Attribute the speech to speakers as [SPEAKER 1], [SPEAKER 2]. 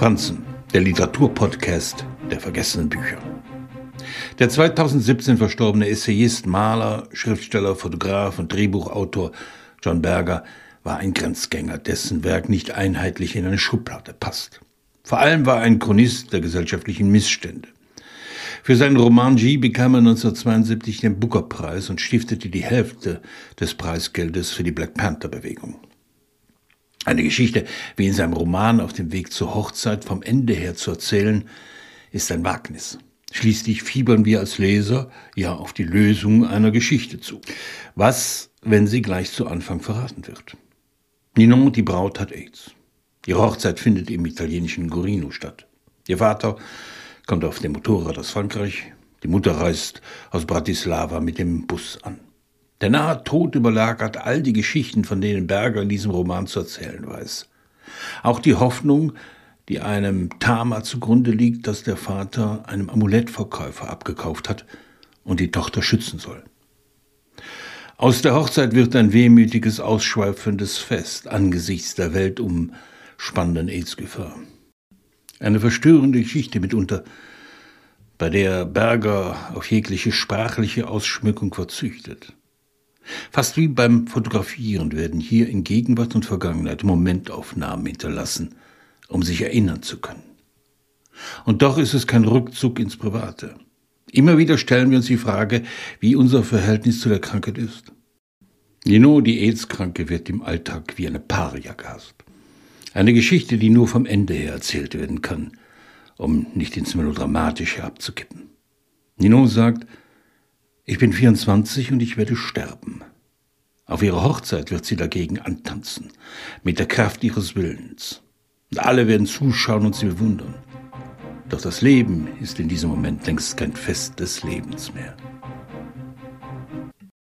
[SPEAKER 1] Franzen, der Literaturpodcast der vergessenen Bücher. Der 2017 verstorbene Essayist, Maler, Schriftsteller, Fotograf und Drehbuchautor John Berger war ein Grenzgänger, dessen Werk nicht einheitlich in eine Schublade passt. Vor allem war er ein Chronist der gesellschaftlichen Missstände. Für seinen Roman G bekam er 1972 den Booker-Preis und stiftete die Hälfte des Preisgeldes für die Black Panther-Bewegung. Eine Geschichte, wie in seinem Roman auf dem Weg zur Hochzeit vom Ende her zu erzählen, ist ein Wagnis. Schließlich fiebern wir als Leser ja auf die Lösung einer Geschichte zu. Was, wenn sie gleich zu Anfang verraten wird? Ninon, die Braut, hat AIDS. Ihre Hochzeit findet im italienischen Gorino statt. Ihr Vater kommt auf dem Motorrad aus Frankreich. Die Mutter reist aus Bratislava mit dem Bus an. Der nahe Tod überlagert all die Geschichten, von denen Berger in diesem Roman zu erzählen weiß. Auch die Hoffnung, die einem Tama zugrunde liegt, das der Vater einem Amulettverkäufer abgekauft hat und die Tochter schützen soll. Aus der Hochzeit wird ein wehmütiges, ausschweifendes Fest angesichts der weltumspannenden AIDS-Gefahr. Eine verstörende Geschichte mitunter, bei der Berger auf jegliche sprachliche Ausschmückung verzüchtet. Fast wie beim Fotografieren werden hier in Gegenwart und Vergangenheit Momentaufnahmen hinterlassen, um sich erinnern zu können. Und doch ist es kein Rückzug ins Private. Immer wieder stellen wir uns die Frage, wie unser Verhältnis zu der Krankheit ist. Nino, die AIDS-Kranke, wird im Alltag wie eine Paria gehasst. Eine Geschichte, die nur vom Ende her erzählt werden kann, um nicht ins Melodramatische abzukippen. Nino sagt, ich bin 24 und ich werde sterben. Auf ihrer Hochzeit wird sie dagegen antanzen, mit der Kraft ihres Willens. Und alle werden zuschauen und sie bewundern. Doch das Leben ist in diesem Moment längst kein Fest des Lebens mehr.